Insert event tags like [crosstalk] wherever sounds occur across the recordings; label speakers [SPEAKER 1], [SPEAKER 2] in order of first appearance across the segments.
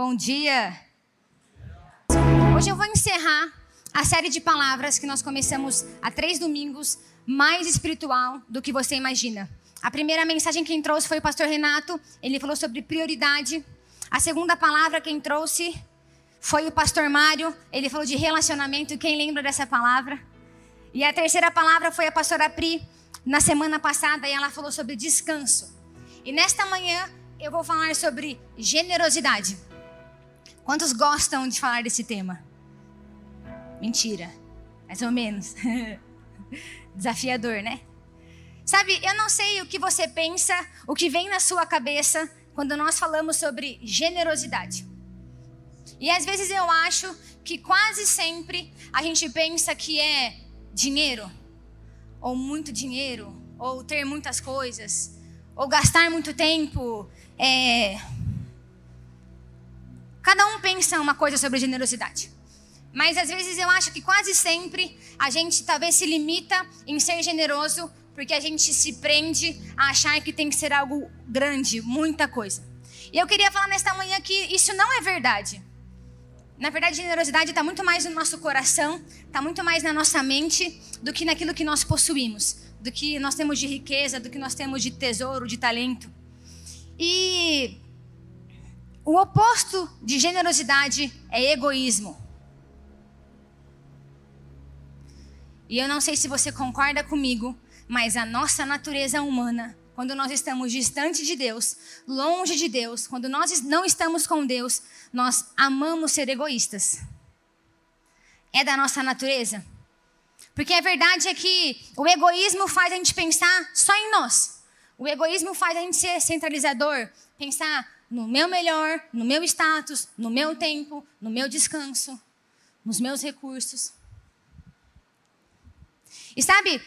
[SPEAKER 1] Bom dia. Hoje eu vou encerrar a série de palavras que nós começamos há três domingos, mais espiritual do que você imagina. A primeira mensagem que trouxe foi o pastor Renato, ele falou sobre prioridade. A segunda palavra quem trouxe foi o pastor Mário, ele falou de relacionamento. Quem lembra dessa palavra? E a terceira palavra foi a pastora Pri, na semana passada, e ela falou sobre descanso. E nesta manhã eu vou falar sobre generosidade. Quantos gostam de falar desse tema? Mentira, mais ou menos. [laughs] Desafiador, né? Sabe, eu não sei o que você pensa, o que vem na sua cabeça quando nós falamos sobre generosidade. E às vezes eu acho que quase sempre a gente pensa que é dinheiro, ou muito dinheiro, ou ter muitas coisas, ou gastar muito tempo. É... Cada um pensa uma coisa sobre generosidade. Mas às vezes eu acho que quase sempre a gente talvez se limita em ser generoso porque a gente se prende a achar que tem que ser algo grande, muita coisa. E eu queria falar nesta manhã que isso não é verdade. Na verdade, generosidade está muito mais no nosso coração, está muito mais na nossa mente do que naquilo que nós possuímos, do que nós temos de riqueza, do que nós temos de tesouro, de talento. E o oposto de generosidade é egoísmo. E eu não sei se você concorda comigo, mas a nossa natureza humana quando nós estamos distante de Deus, longe de Deus, quando nós não estamos com Deus, nós amamos ser egoístas. É da nossa natureza. Porque a verdade é que o egoísmo faz a gente pensar só em nós. O egoísmo faz a gente ser centralizador, pensar no meu melhor, no meu status, no meu tempo, no meu descanso, nos meus recursos. E sabe,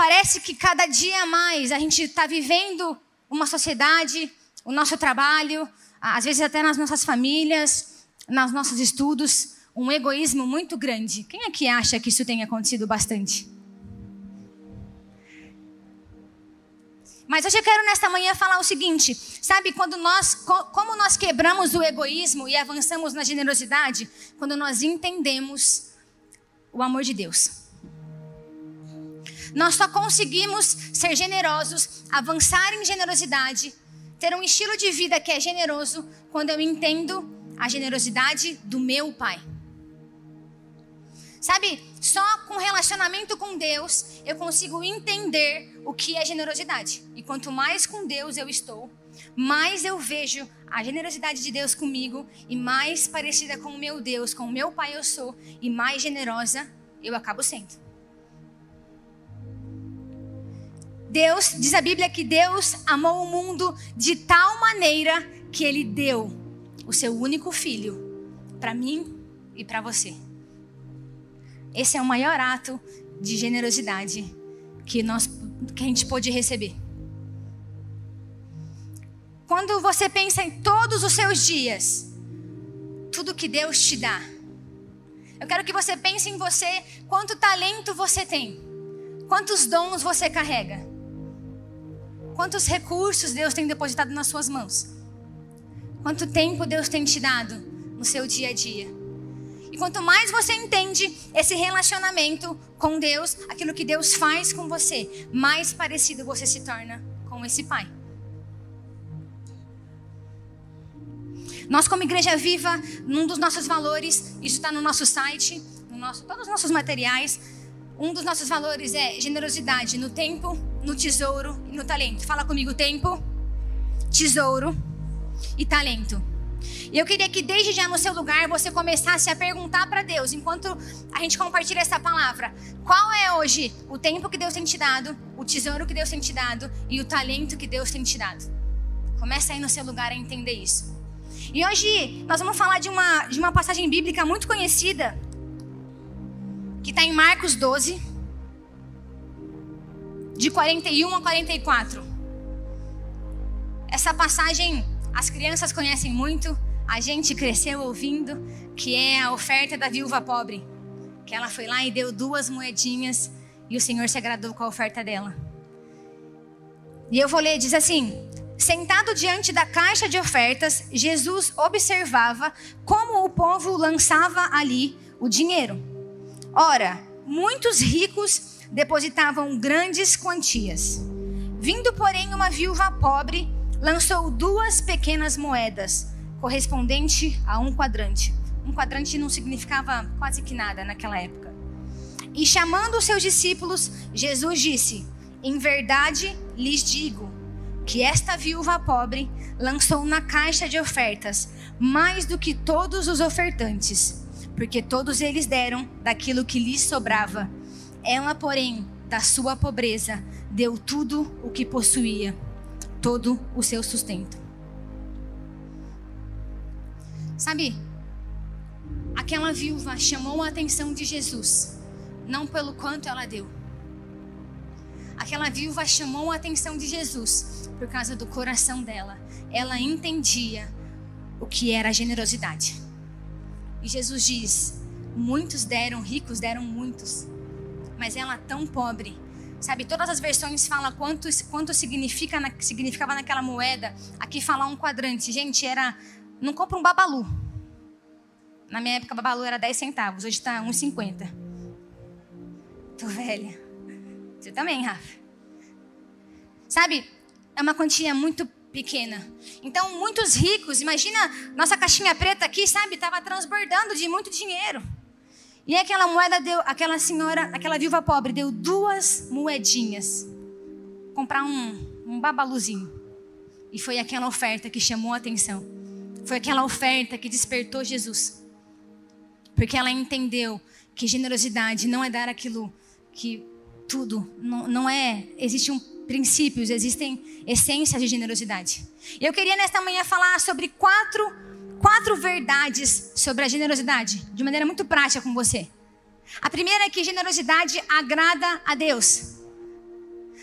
[SPEAKER 1] Parece que cada dia mais a gente está vivendo uma sociedade, o nosso trabalho, às vezes até nas nossas famílias, nos nossos estudos, um egoísmo muito grande. Quem é que acha que isso tem acontecido bastante? Mas hoje eu quero nesta manhã falar o seguinte: sabe, quando nós, como nós quebramos o egoísmo e avançamos na generosidade, quando nós entendemos o amor de Deus. Nós só conseguimos ser generosos, avançar em generosidade, ter um estilo de vida que é generoso quando eu entendo a generosidade do meu Pai. Sabe, só com relacionamento com Deus eu consigo entender o que é generosidade. E quanto mais com Deus eu estou, mais eu vejo a generosidade de Deus comigo e mais parecida com o meu Deus, com o meu Pai eu sou, e mais generosa eu acabo sendo. Deus, diz a Bíblia que Deus amou o mundo de tal maneira que ele deu o seu único filho para mim e para você. Esse é o maior ato de generosidade que nós que a gente pôde receber. Quando você pensa em todos os seus dias, tudo que Deus te dá. Eu quero que você pense em você, quanto talento você tem, quantos dons você carrega. Quantos recursos Deus tem depositado nas suas mãos? Quanto tempo Deus tem te dado no seu dia a dia? Quanto mais você entende esse relacionamento com Deus, aquilo que Deus faz com você, mais parecido você se torna com esse Pai. Nós, como Igreja Viva, num dos nossos valores, isso está no nosso site, no nosso, todos os nossos materiais, um dos nossos valores é generosidade no tempo, no tesouro e no talento. Fala comigo: tempo, tesouro e talento. E eu queria que desde já no seu lugar você começasse a perguntar para Deus, enquanto a gente compartilha essa palavra: qual é hoje o tempo que Deus tem te dado, o tesouro que Deus tem te dado e o talento que Deus tem te dado? Começa aí no seu lugar a entender isso. E hoje nós vamos falar de uma, de uma passagem bíblica muito conhecida que está em Marcos 12, de 41 a 44. Essa passagem as crianças conhecem muito, a gente cresceu ouvindo, que é a oferta da viúva pobre. Que ela foi lá e deu duas moedinhas e o Senhor se agradou com a oferta dela. E eu vou ler, diz assim: Sentado diante da caixa de ofertas, Jesus observava como o povo lançava ali o dinheiro. Ora, muitos ricos depositavam grandes quantias. Vindo, porém, uma viúva pobre, lançou duas pequenas moedas, correspondente a um quadrante. Um quadrante não significava quase que nada naquela época. E chamando os seus discípulos, Jesus disse: Em verdade lhes digo que esta viúva pobre lançou na caixa de ofertas mais do que todos os ofertantes, porque todos eles deram daquilo que lhes sobrava. Ela, porém, da sua pobreza, deu tudo o que possuía, todo o seu sustento. Sabe, aquela viúva chamou a atenção de Jesus, não pelo quanto ela deu. Aquela viúva chamou a atenção de Jesus por causa do coração dela. Ela entendia o que era a generosidade. E Jesus diz: muitos deram, ricos deram muitos, mas ela tão pobre. Sabe, todas as versões falam quanto, quanto significa na, significava naquela moeda. Aqui fala um quadrante. Gente, era. Não compra um babalu. Na minha época, babalu era 10 centavos, hoje está 1,50. Tô velha. Você também, Rafa. Sabe, é uma quantia muito pequena. Então, muitos ricos, imagina nossa caixinha preta aqui, sabe, estava transbordando de muito dinheiro. E aquela moeda deu, aquela senhora, aquela viúva pobre deu duas moedinhas. Comprar um, um babaluzinho. E foi aquela oferta que chamou a atenção. Foi aquela oferta que despertou Jesus. Porque ela entendeu que generosidade não é dar aquilo que tudo, não, não é, existe um princípios, existem essências de generosidade. Eu queria nesta manhã falar sobre quatro, quatro verdades sobre a generosidade, de maneira muito prática com você. A primeira é que generosidade agrada a Deus.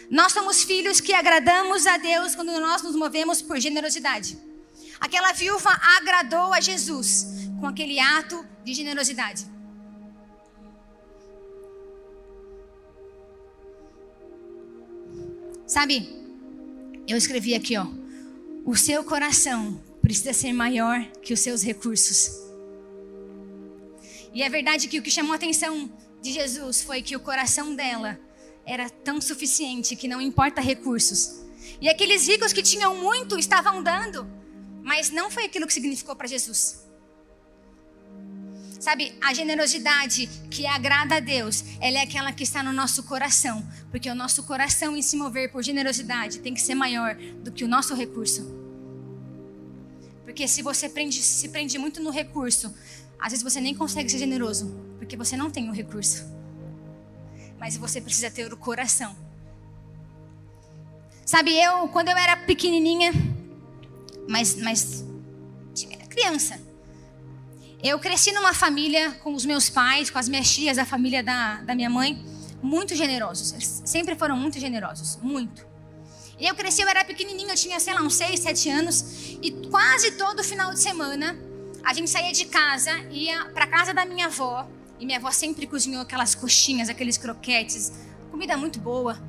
[SPEAKER 1] Nós somos filhos que agradamos a Deus quando nós nos movemos por generosidade. Aquela viúva agradou a Jesus com aquele ato de generosidade. Sabe, eu escrevi aqui, ó. O seu coração precisa ser maior que os seus recursos. E é verdade que o que chamou a atenção de Jesus foi que o coração dela era tão suficiente que não importa recursos. E aqueles ricos que tinham muito estavam dando, mas não foi aquilo que significou para Jesus. Sabe, a generosidade que agrada a Deus, ela é aquela que está no nosso coração. Porque o nosso coração em se mover por generosidade tem que ser maior do que o nosso recurso. Porque se você prende, se prende muito no recurso, às vezes você nem consegue ser generoso, porque você não tem o recurso. Mas você precisa ter o coração. Sabe, eu, quando eu era pequenininha, mas, mas criança, eu cresci numa família com os meus pais, com as minhas tias, a família da, da minha mãe, muito generosos. Eles sempre foram muito generosos, muito. Eu cresci, eu era pequenininho, eu tinha, sei lá, uns 6, 7 anos. E quase todo final de semana, a gente saía de casa, ia para casa da minha avó. E minha avó sempre cozinhou aquelas coxinhas, aqueles croquetes. Comida muito boa.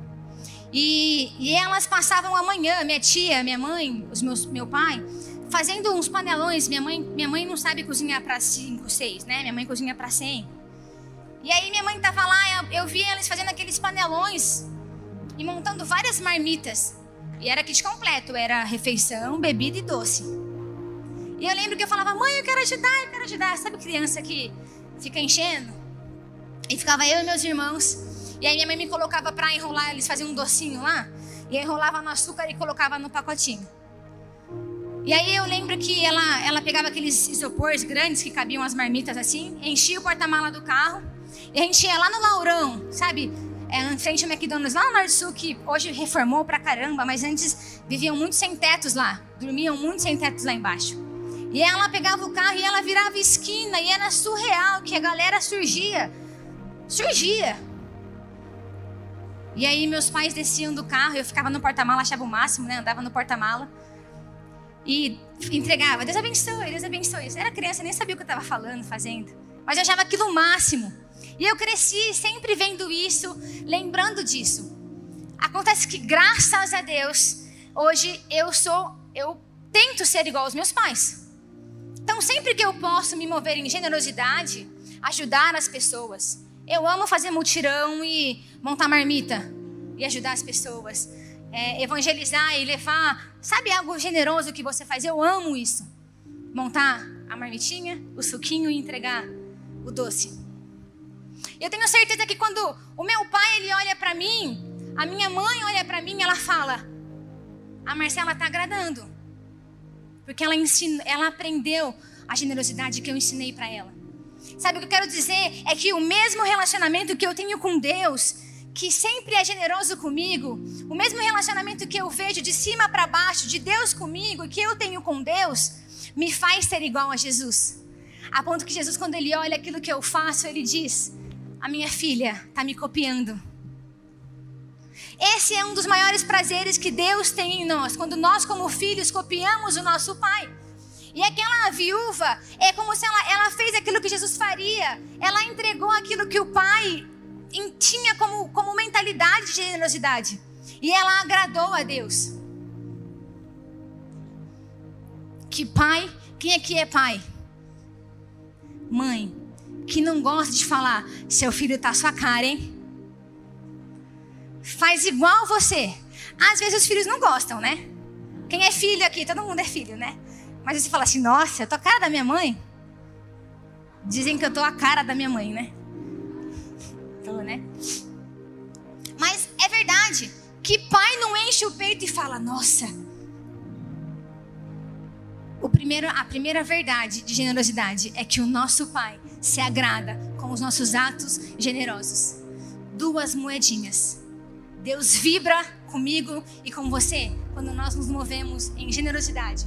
[SPEAKER 1] E, e elas passavam amanhã, minha tia, minha mãe, os meus, meu pai, fazendo uns panelões. Minha mãe, minha mãe não sabe cozinhar para cinco, seis, né? Minha mãe cozinha para cem. E aí minha mãe tava lá, eu, eu vi eles fazendo aqueles panelões e montando várias marmitas. E era kit completo, era refeição, bebida e doce. E eu lembro que eu falava, mãe, eu quero ajudar, eu quero ajudar. Sabe criança que fica enchendo? E ficava eu e meus irmãos. E aí minha mãe me colocava para enrolar, eles faziam um docinho lá. E enrolava no açúcar e colocava no pacotinho. E aí eu lembro que ela, ela pegava aqueles isopores grandes que cabiam as marmitas assim, enchia o porta-mala do carro, e a gente ia lá no Laurão, sabe? É, em frente ao McDonald's, lá no Norte Sul, que hoje reformou pra caramba, mas antes viviam muito sem tetos lá, dormiam muito sem tetos lá embaixo. E ela pegava o carro e ela virava esquina, e era surreal que a galera surgia. Surgia. E aí meus pais desciam do carro, eu ficava no porta-mala, achava o máximo, né? Andava no porta-mala e entregava. Deus abençoe, Deus abençoe. Eu era criança, nem sabia o que eu estava falando, fazendo. Mas eu achava aquilo o máximo. E eu cresci sempre vendo isso, lembrando disso. Acontece que, graças a Deus, hoje eu sou, eu tento ser igual aos meus pais. Então, sempre que eu posso me mover em generosidade, ajudar as pessoas. Eu amo fazer mutirão e montar marmita e ajudar as pessoas. É, evangelizar e levar, sabe algo generoso que você faz? Eu amo isso. Montar a marmitinha, o suquinho e entregar o doce. Eu tenho certeza que quando o meu pai ele olha para mim, a minha mãe olha para mim, ela fala: "A Marcela tá agradando". Porque ela ensina, ela aprendeu a generosidade que eu ensinei para ela. Sabe o que eu quero dizer? É que o mesmo relacionamento que eu tenho com Deus, que sempre é generoso comigo, o mesmo relacionamento que eu vejo de cima para baixo, de Deus comigo, e que eu tenho com Deus, me faz ser igual a Jesus. A ponto que Jesus, quando ele olha aquilo que eu faço, ele diz: A minha filha está me copiando. Esse é um dos maiores prazeres que Deus tem em nós, quando nós, como filhos, copiamos o nosso Pai. E aquela viúva é como se ela, ela fez aquilo que Jesus faria. Ela entregou aquilo que o pai tinha como, como mentalidade de generosidade. E ela agradou a Deus. Que pai, quem aqui é pai? Mãe, que não gosta de falar, seu filho tá sua cara, hein? Faz igual você. Às vezes os filhos não gostam, né? Quem é filho aqui? Todo mundo é filho, né? Mas você fala assim, nossa, eu tô a cara da minha mãe. Dizem que eu tô a cara da minha mãe, né? Tô, né? Mas é verdade que pai não enche o peito e fala, nossa. O primeiro, a primeira verdade de generosidade é que o nosso pai se agrada com os nossos atos generosos. Duas moedinhas. Deus vibra comigo e com você quando nós nos movemos em generosidade.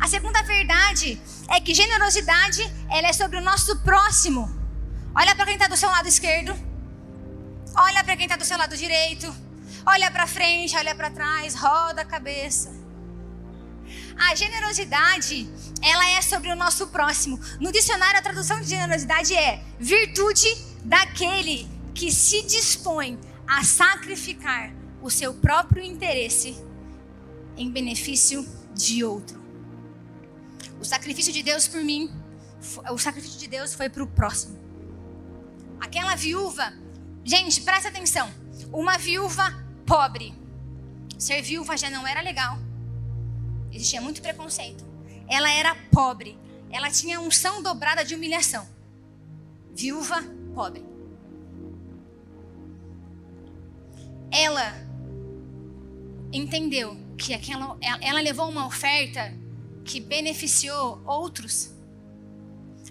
[SPEAKER 1] A segunda verdade é que generosidade ela é sobre o nosso próximo. Olha para quem está do seu lado esquerdo. Olha para quem está do seu lado direito. Olha para frente, olha para trás, roda a cabeça. A generosidade, ela é sobre o nosso próximo. No dicionário, a tradução de generosidade é virtude daquele que se dispõe a sacrificar o seu próprio interesse em benefício de outro. O sacrifício de Deus por mim, o sacrifício de Deus foi para o próximo. Aquela viúva, gente, presta atenção. Uma viúva pobre. Ser viúva já não era legal. Existia muito preconceito. Ela era pobre. Ela tinha unção dobrada de humilhação. Viúva pobre. Ela entendeu que aquela, ela levou uma oferta que beneficiou outros.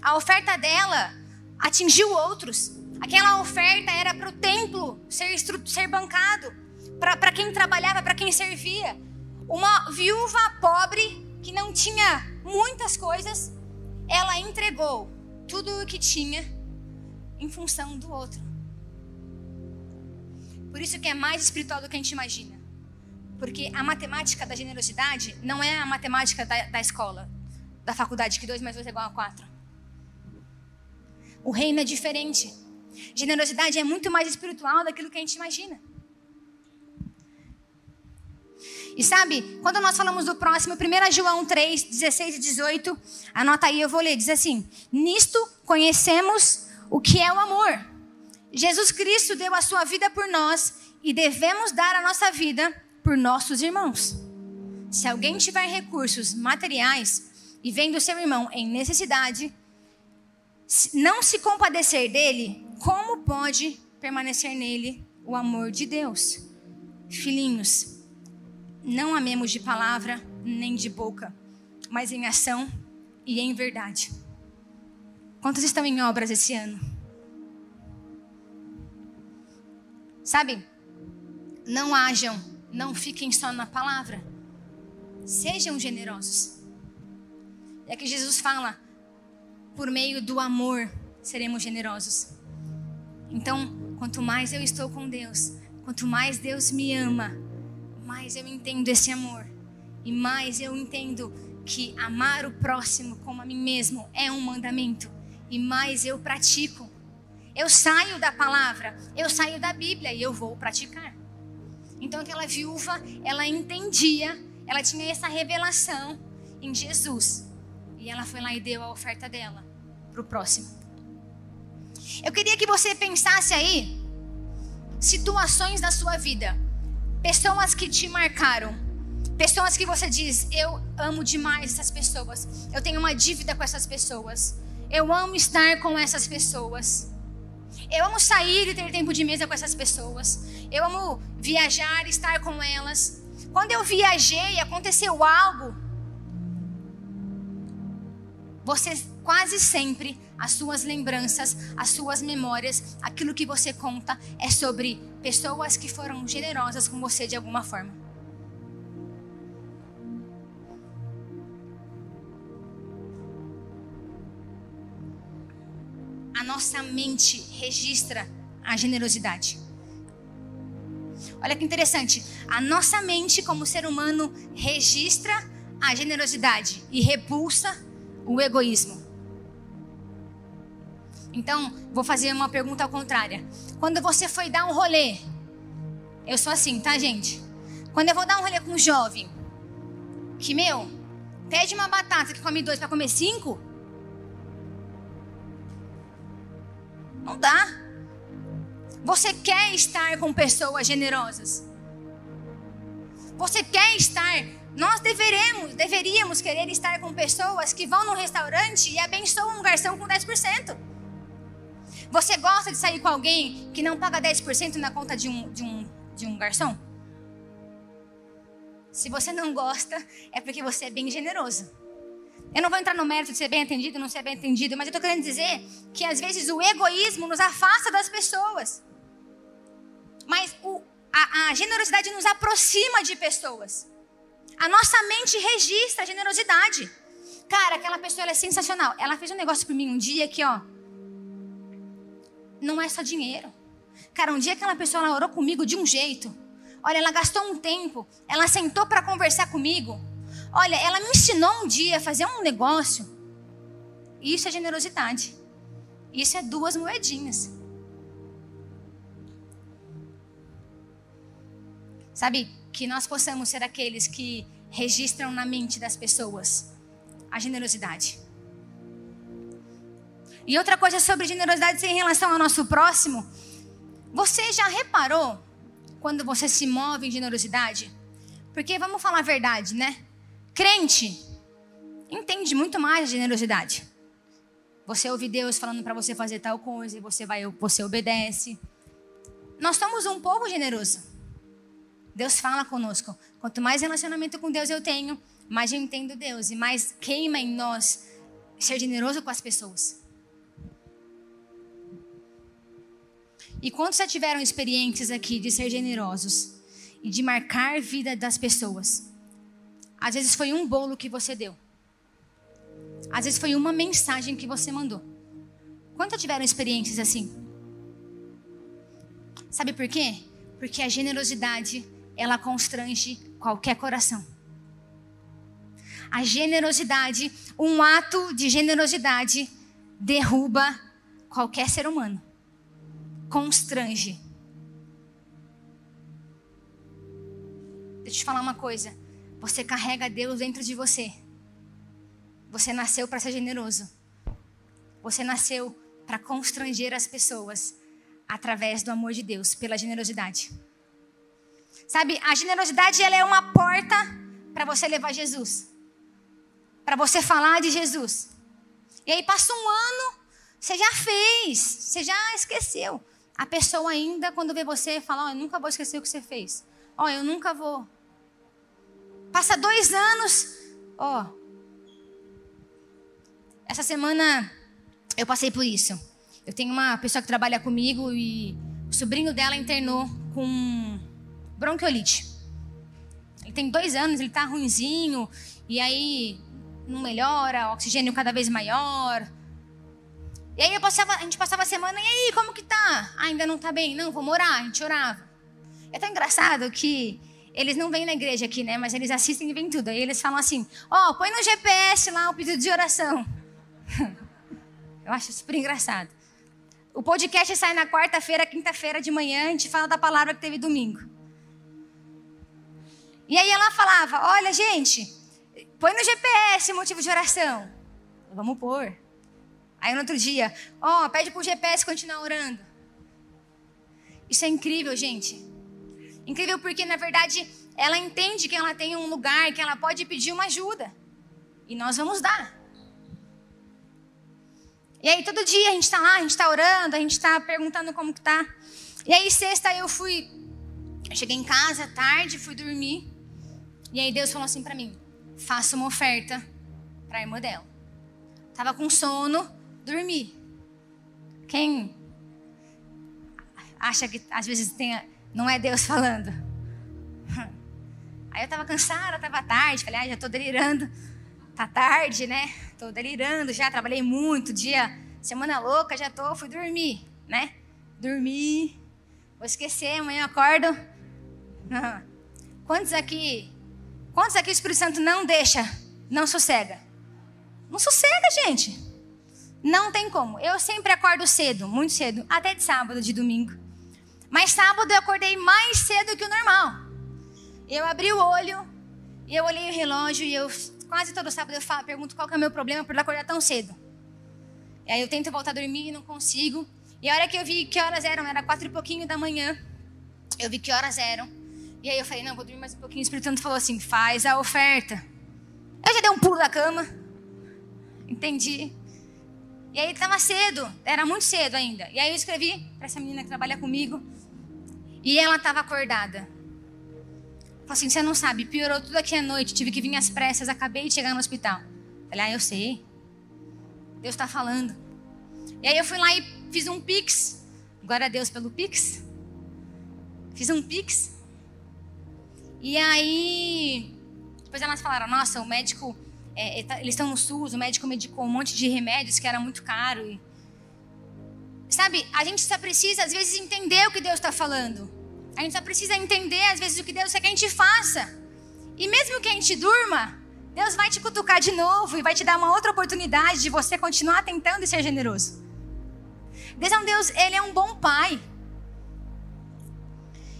[SPEAKER 1] A oferta dela atingiu outros. Aquela oferta era para o templo ser, ser bancado, para quem trabalhava, para quem servia. Uma viúva pobre que não tinha muitas coisas, ela entregou tudo o que tinha em função do outro. Por isso que é mais espiritual do que a gente imagina. Porque a matemática da generosidade não é a matemática da, da escola, da faculdade, que 2 mais 2 é igual a 4. O reino é diferente. Generosidade é muito mais espiritual daquilo que a gente imagina. E sabe, quando nós falamos do próximo, 1 João 3, 16 e 18, anota aí, eu vou ler, diz assim: Nisto conhecemos o que é o amor. Jesus Cristo deu a sua vida por nós e devemos dar a nossa vida por nossos irmãos. Se alguém tiver recursos materiais e vendo seu irmão em necessidade, não se compadecer dele, como pode permanecer nele o amor de Deus? Filhinhos, não amemos de palavra nem de boca, mas em ação e em verdade. Quantos estão em obras esse ano? Sabe? Não hajam não fiquem só na palavra. Sejam generosos. É que Jesus fala, por meio do amor seremos generosos. Então, quanto mais eu estou com Deus, quanto mais Deus me ama, mais eu entendo esse amor. E mais eu entendo que amar o próximo como a mim mesmo é um mandamento. E mais eu pratico. Eu saio da palavra, eu saio da Bíblia e eu vou praticar. Então aquela viúva, ela entendia ela tinha essa revelação em Jesus. E ela foi lá e deu a oferta dela para o próximo. Eu queria que você pensasse aí situações da sua vida, pessoas que te marcaram, pessoas que você diz: Eu amo demais essas pessoas, eu tenho uma dívida com essas pessoas, eu amo estar com essas pessoas. Eu amo sair e ter tempo de mesa com essas pessoas. Eu amo viajar, estar com elas. Quando eu viajei, aconteceu algo. Você quase sempre as suas lembranças, as suas memórias, aquilo que você conta é sobre pessoas que foram generosas com você de alguma forma. A nossa mente registra a generosidade. Olha que interessante. A nossa mente, como ser humano, registra a generosidade e repulsa o egoísmo. Então, vou fazer uma pergunta ao contrário. Quando você foi dar um rolê, eu sou assim, tá, gente? Quando eu vou dar um rolê com um jovem, que, meu, pede uma batata que come dois para comer cinco, não dá. Você quer estar com pessoas generosas. Você quer estar. Nós deveremos, deveríamos querer estar com pessoas que vão no restaurante e abençoam um garçom com 10%. Você gosta de sair com alguém que não paga 10% na conta de um, de, um, de um garçom? Se você não gosta, é porque você é bem generoso. Eu não vou entrar no mérito de ser bem atendido ou não ser bem atendido, mas eu estou querendo dizer que às vezes o egoísmo nos afasta das pessoas. Mas o, a, a generosidade nos aproxima de pessoas. A nossa mente registra a generosidade. Cara, aquela pessoa é sensacional. Ela fez um negócio por mim um dia que, ó, não é só dinheiro. Cara, um dia aquela pessoa ela orou comigo de um jeito. Olha, ela gastou um tempo, ela sentou para conversar comigo. Olha, ela me ensinou um dia a fazer um negócio. Isso é generosidade. Isso é duas moedinhas. Sabe, que nós possamos ser aqueles que registram na mente das pessoas a generosidade. E outra coisa sobre generosidade em relação ao nosso próximo. Você já reparou quando você se move em generosidade? Porque vamos falar a verdade, né? Crente entende muito mais a generosidade. Você ouve Deus falando para você fazer tal coisa e você vai, você obedece. Nós somos um povo generoso. Deus fala conosco. Quanto mais relacionamento com Deus eu tenho, mais eu entendo Deus e mais queima em nós ser generoso com as pessoas. E quantos já tiveram experiências aqui de ser generosos e de marcar a vida das pessoas? Às vezes foi um bolo que você deu. Às vezes foi uma mensagem que você mandou. Quantos tiveram experiências assim? Sabe por quê? Porque a generosidade, ela constrange qualquer coração. A generosidade, um ato de generosidade derruba qualquer ser humano constrange. Deixa eu te falar uma coisa. Você carrega Deus dentro de você. Você nasceu para ser generoso. Você nasceu para constranger as pessoas através do amor de Deus, pela generosidade. Sabe, a generosidade ela é uma porta para você levar Jesus. Para você falar de Jesus. E aí passa um ano, você já fez, você já esqueceu. A pessoa ainda, quando vê você, fala: oh, Eu nunca vou esquecer o que você fez. Ó, oh, eu nunca vou. Passa dois anos. Ó. Oh. Essa semana eu passei por isso. Eu tenho uma pessoa que trabalha comigo e o sobrinho dela internou com bronquiolite. Ele tem dois anos, ele tá ruinzinho, e aí não melhora, oxigênio cada vez maior, e aí passava, a gente passava a semana, e aí, como que tá? Ah, ainda não tá bem? Não, vou morar. A gente orava. É tão engraçado que eles não vêm na igreja aqui, né? Mas eles assistem e vêm tudo. Aí eles falam assim: ó, oh, põe no GPS lá o pedido de oração. [laughs] Eu acho super engraçado. O podcast sai na quarta-feira, quinta-feira de manhã, a gente fala da palavra que teve domingo. E aí ela falava: Olha, gente, põe no GPS motivo de oração. Vamos pôr. Aí no outro dia, ó, oh, pede pro GPS continuar orando. Isso é incrível, gente. Incrível porque, na verdade, ela entende que ela tem um lugar que ela pode pedir uma ajuda. E nós vamos dar. E aí todo dia a gente está lá, a gente está orando, a gente está perguntando como que tá. E aí sexta eu fui, eu cheguei em casa tarde, fui dormir. E aí Deus falou assim para mim: faça uma oferta para a irmã dela. Tava com sono, dormi. Quem acha que às vezes tem, não é Deus falando? Aí eu tava cansada, tava tarde, falei, ah, já tô delirando. Tá tarde, né? Tô delirando já, trabalhei muito, dia, semana louca, já tô, fui dormir, né? Dormi, vou esquecer, amanhã eu acordo. Quantos aqui, quantos aqui o Espírito Santo não deixa, não sossega? Não sossega, gente. Não tem como. Eu sempre acordo cedo, muito cedo, até de sábado, de domingo. Mas sábado eu acordei mais cedo que o normal. Eu abri o olho, e eu olhei o relógio e eu quase todo sábado eu falo, pergunto qual que é o meu problema por acordar tão cedo. E aí eu tento voltar a dormir e não consigo. E a hora que eu vi que horas eram, era quatro e pouquinho da manhã. Eu vi que horas eram. E aí eu falei, não, vou dormir mais um pouquinho. O Espírito Santo falou assim, faz a oferta. Eu já dei um pulo da cama. Entendi. E aí estava cedo, era muito cedo ainda. E aí eu escrevi para essa menina que trabalha comigo. E ela estava acordada. Falei assim: você não sabe, piorou tudo aqui à noite, tive que vir às pressas, acabei de chegar no hospital. Falei: ah, eu sei. Deus está falando. E aí eu fui lá e fiz um pix. Glória a Deus pelo pix. Fiz um pix. E aí, depois elas falaram: nossa, o médico, é, tá, eles estão no SUS, o médico medicou um monte de remédios que era muito caro. E... Sabe, a gente só precisa, às vezes, entender o que Deus está falando. A gente só precisa entender, às vezes, o que Deus quer que a gente faça. E mesmo que a gente durma, Deus vai te cutucar de novo e vai te dar uma outra oportunidade de você continuar tentando e ser generoso. Deus é um Deus, Ele é um bom pai.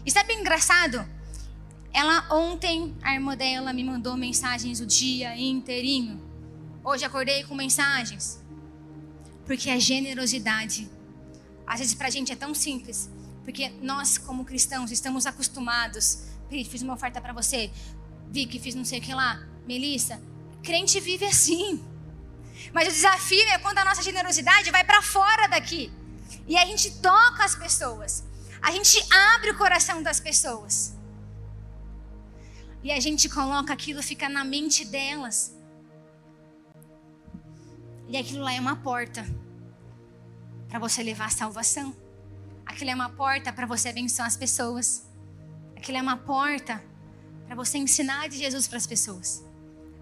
[SPEAKER 1] E sabe engraçado? Ela ontem, a irmã dela me mandou mensagens o dia inteirinho. Hoje acordei com mensagens. Porque a generosidade, às vezes pra gente é tão simples, porque nós, como cristãos, estamos acostumados. Fiz uma oferta para você. Vi que fiz não sei o que lá. Melissa, crente vive assim. Mas o desafio é quando a nossa generosidade vai para fora daqui. E a gente toca as pessoas. A gente abre o coração das pessoas. E a gente coloca aquilo, fica na mente delas. E aquilo lá é uma porta para você levar a salvação. Aquilo é uma porta para você abençoar as pessoas. Aquilo é uma porta para você ensinar de Jesus para as pessoas.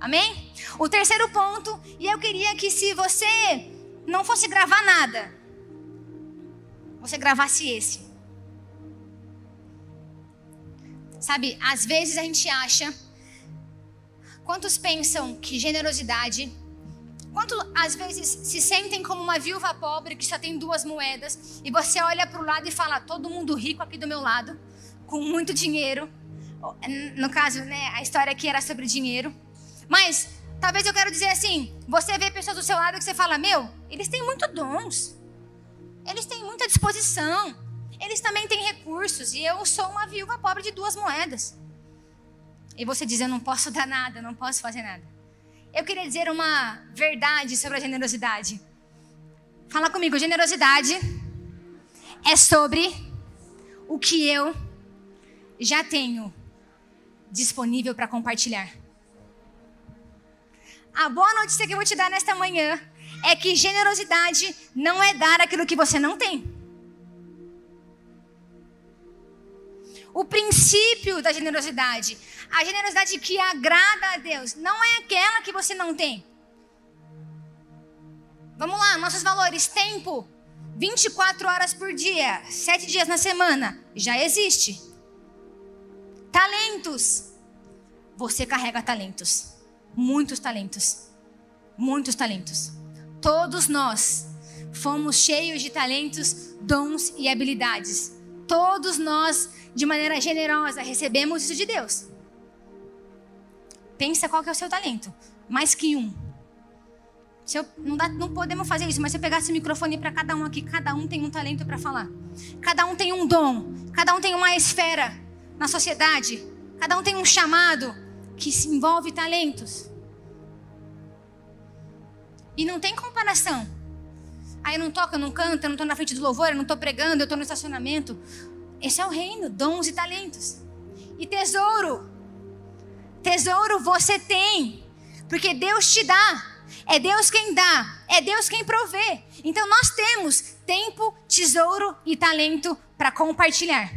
[SPEAKER 1] Amém? O terceiro ponto, e eu queria que se você não fosse gravar nada, você gravasse esse. Sabe, às vezes a gente acha. Quantos pensam que generosidade Quanto às vezes se sentem como uma viúva pobre que só tem duas moedas e você olha para o lado e fala: todo mundo rico aqui do meu lado, com muito dinheiro. No caso, né, a história aqui era sobre dinheiro. Mas talvez eu quero dizer assim: você vê pessoas do seu lado que você fala: meu, eles têm muito dons, eles têm muita disposição, eles também têm recursos e eu sou uma viúva pobre de duas moedas. E você diz: eu não posso dar nada, não posso fazer nada. Eu queria dizer uma verdade sobre a generosidade. Fala comigo, generosidade é sobre o que eu já tenho disponível para compartilhar. A boa notícia que eu vou te dar nesta manhã é que generosidade não é dar aquilo que você não tem. O princípio da generosidade. A generosidade que agrada a Deus. Não é aquela que você não tem. Vamos lá, nossos valores: tempo, 24 horas por dia, 7 dias na semana, já existe. Talentos, você carrega talentos, muitos talentos, muitos talentos. Todos nós fomos cheios de talentos, dons e habilidades. Todos nós, de maneira generosa, recebemos isso de Deus. Pensa qual que é o seu talento. Mais que um. Se eu, não, dá, não podemos fazer isso, mas se eu pegasse o microfone para cada um aqui, cada um tem um talento para falar. Cada um tem um dom. Cada um tem uma esfera na sociedade. Cada um tem um chamado que envolve talentos. E não tem comparação. Aí eu não toco, eu não canto, eu não estou na frente do louvor, eu não estou pregando, eu estou no estacionamento. Esse é o reino, dons e talentos. E tesouro. Tesouro você tem, porque Deus te dá. É Deus quem dá, é Deus quem provê. Então nós temos tempo, tesouro e talento para compartilhar.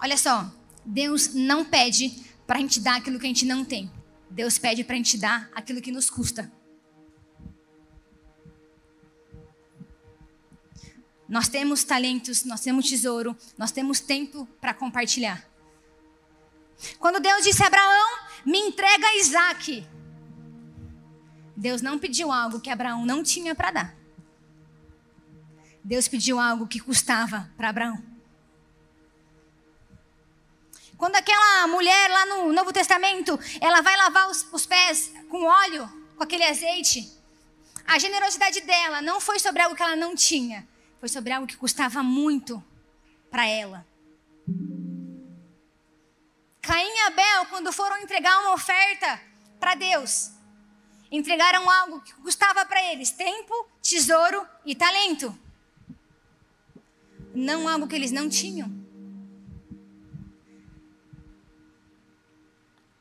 [SPEAKER 1] Olha só, Deus não pede para a gente dar aquilo que a gente não tem. Deus pede para a gente dar aquilo que nos custa. Nós temos talentos, nós temos tesouro, nós temos tempo para compartilhar. Quando Deus disse a Abraão, me entrega Isaac. Deus não pediu algo que Abraão não tinha para dar. Deus pediu algo que custava para Abraão. Quando aquela mulher lá no Novo Testamento, ela vai lavar os, os pés com óleo, com aquele azeite, a generosidade dela não foi sobre algo que ela não tinha, foi sobre algo que custava muito para ela. Caim e Abel, quando foram entregar uma oferta para Deus, entregaram algo que custava para eles tempo, tesouro e talento. Não algo que eles não tinham.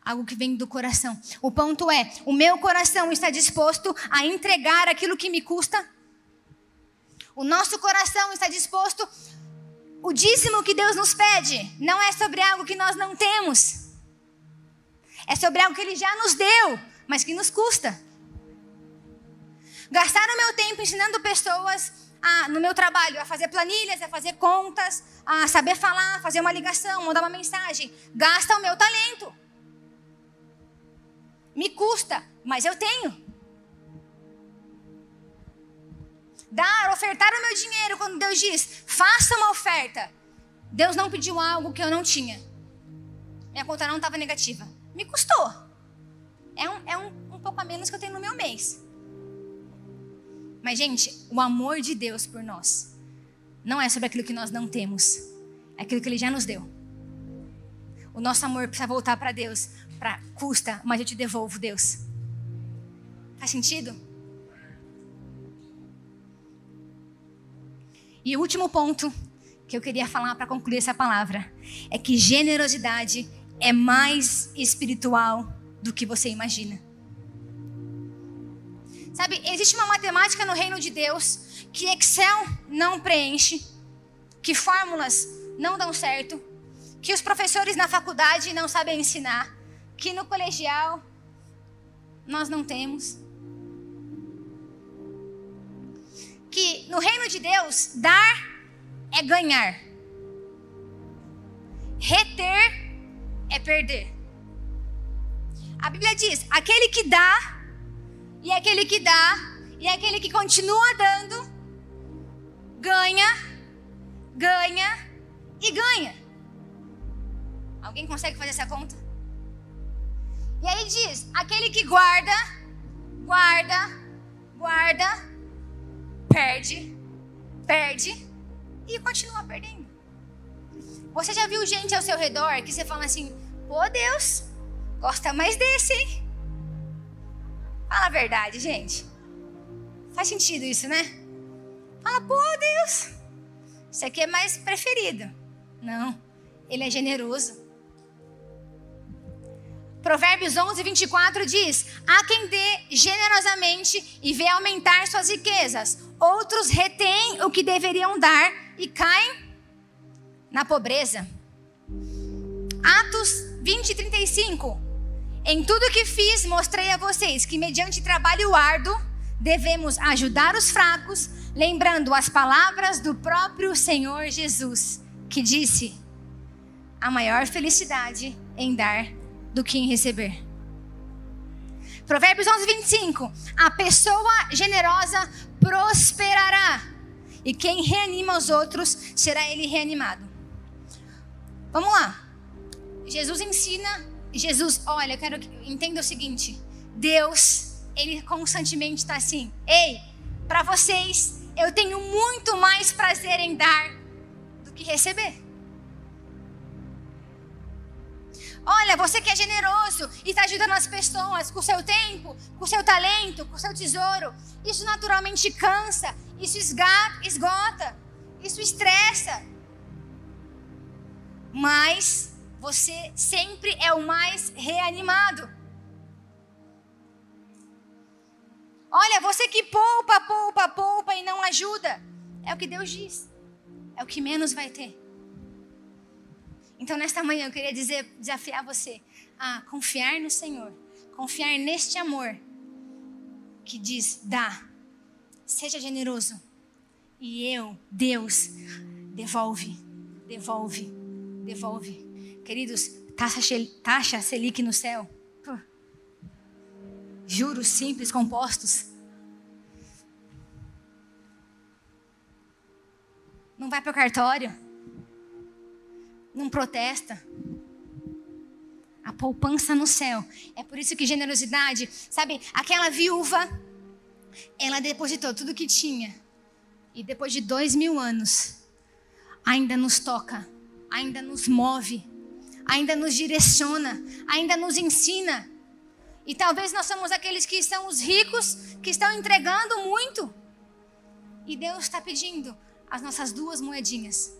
[SPEAKER 1] Algo que vem do coração. O ponto é: o meu coração está disposto a entregar aquilo que me custa o nosso coração está disposto. O dízimo que Deus nos pede não é sobre algo que nós não temos. É sobre algo que Ele já nos deu, mas que nos custa. Gastar o meu tempo ensinando pessoas a, no meu trabalho a fazer planilhas, a fazer contas, a saber falar, fazer uma ligação, mandar uma mensagem. Gasta o meu talento. Me custa, mas eu tenho. Dar, ofertar o meu dinheiro, quando Deus diz, faça uma oferta. Deus não pediu algo que eu não tinha. Minha conta não estava negativa. Me custou. É, um, é um, um pouco a menos que eu tenho no meu mês. Mas, gente, o amor de Deus por nós não é sobre aquilo que nós não temos, é aquilo que Ele já nos deu. O nosso amor precisa voltar para Deus, para custa, mas eu te devolvo, Deus. Faz sentido? E o último ponto que eu queria falar para concluir essa palavra é que generosidade é mais espiritual do que você imagina. Sabe, existe uma matemática no reino de Deus que Excel não preenche, que fórmulas não dão certo, que os professores na faculdade não sabem ensinar, que no colegial nós não temos. Que no reino de Deus, dar é ganhar, reter é perder. A Bíblia diz: aquele que dá, e aquele que dá, e aquele que continua dando, ganha, ganha e ganha. Alguém consegue fazer essa conta? E aí diz: aquele que guarda, guarda, guarda, perde, perde e continua perdendo. Você já viu gente ao seu redor que você fala assim: pô, Deus, gosta mais desse, hein? Fala a verdade, gente. Faz sentido isso, né? Fala, pô, Deus, isso aqui é mais preferido. Não, ele é generoso. Provérbios 11, 24 diz: Há quem dê generosamente e vê aumentar suas riquezas, outros retêm o que deveriam dar e caem na pobreza. Atos 20, 35. Em tudo que fiz, mostrei a vocês que, mediante trabalho árduo, devemos ajudar os fracos, lembrando as palavras do próprio Senhor Jesus, que disse: a maior felicidade em dar do que em receber. Provérbios 11, 25. A pessoa generosa prosperará, e quem reanima os outros será ele reanimado. Vamos lá. Jesus ensina Jesus, olha, eu quero que entenda o seguinte: Deus, ele constantemente está assim, ei, para vocês eu tenho muito mais prazer em dar do que receber. Olha, você que é generoso e está ajudando as pessoas com o seu tempo, com seu talento, com o seu tesouro, isso naturalmente cansa, isso esgota, isso estressa. Mas você sempre é o mais reanimado. Olha, você que poupa, poupa, poupa e não ajuda, é o que Deus diz. É o que menos vai ter. Então, nesta manhã, eu queria dizer, desafiar você a confiar no Senhor, confiar neste amor que diz: dá, seja generoso. E eu, Deus, devolve, devolve, devolve. Queridos, taxa, taxa Selic no céu. Juros simples compostos. Não vai para o cartório não protesta. A poupança no céu. É por isso que generosidade, sabe, aquela viúva, ela depositou tudo que tinha. E depois de dois mil anos, ainda nos toca, ainda nos move, ainda nos direciona, ainda nos ensina. E talvez nós somos aqueles que são os ricos, que estão entregando muito. E Deus está pedindo as nossas duas moedinhas.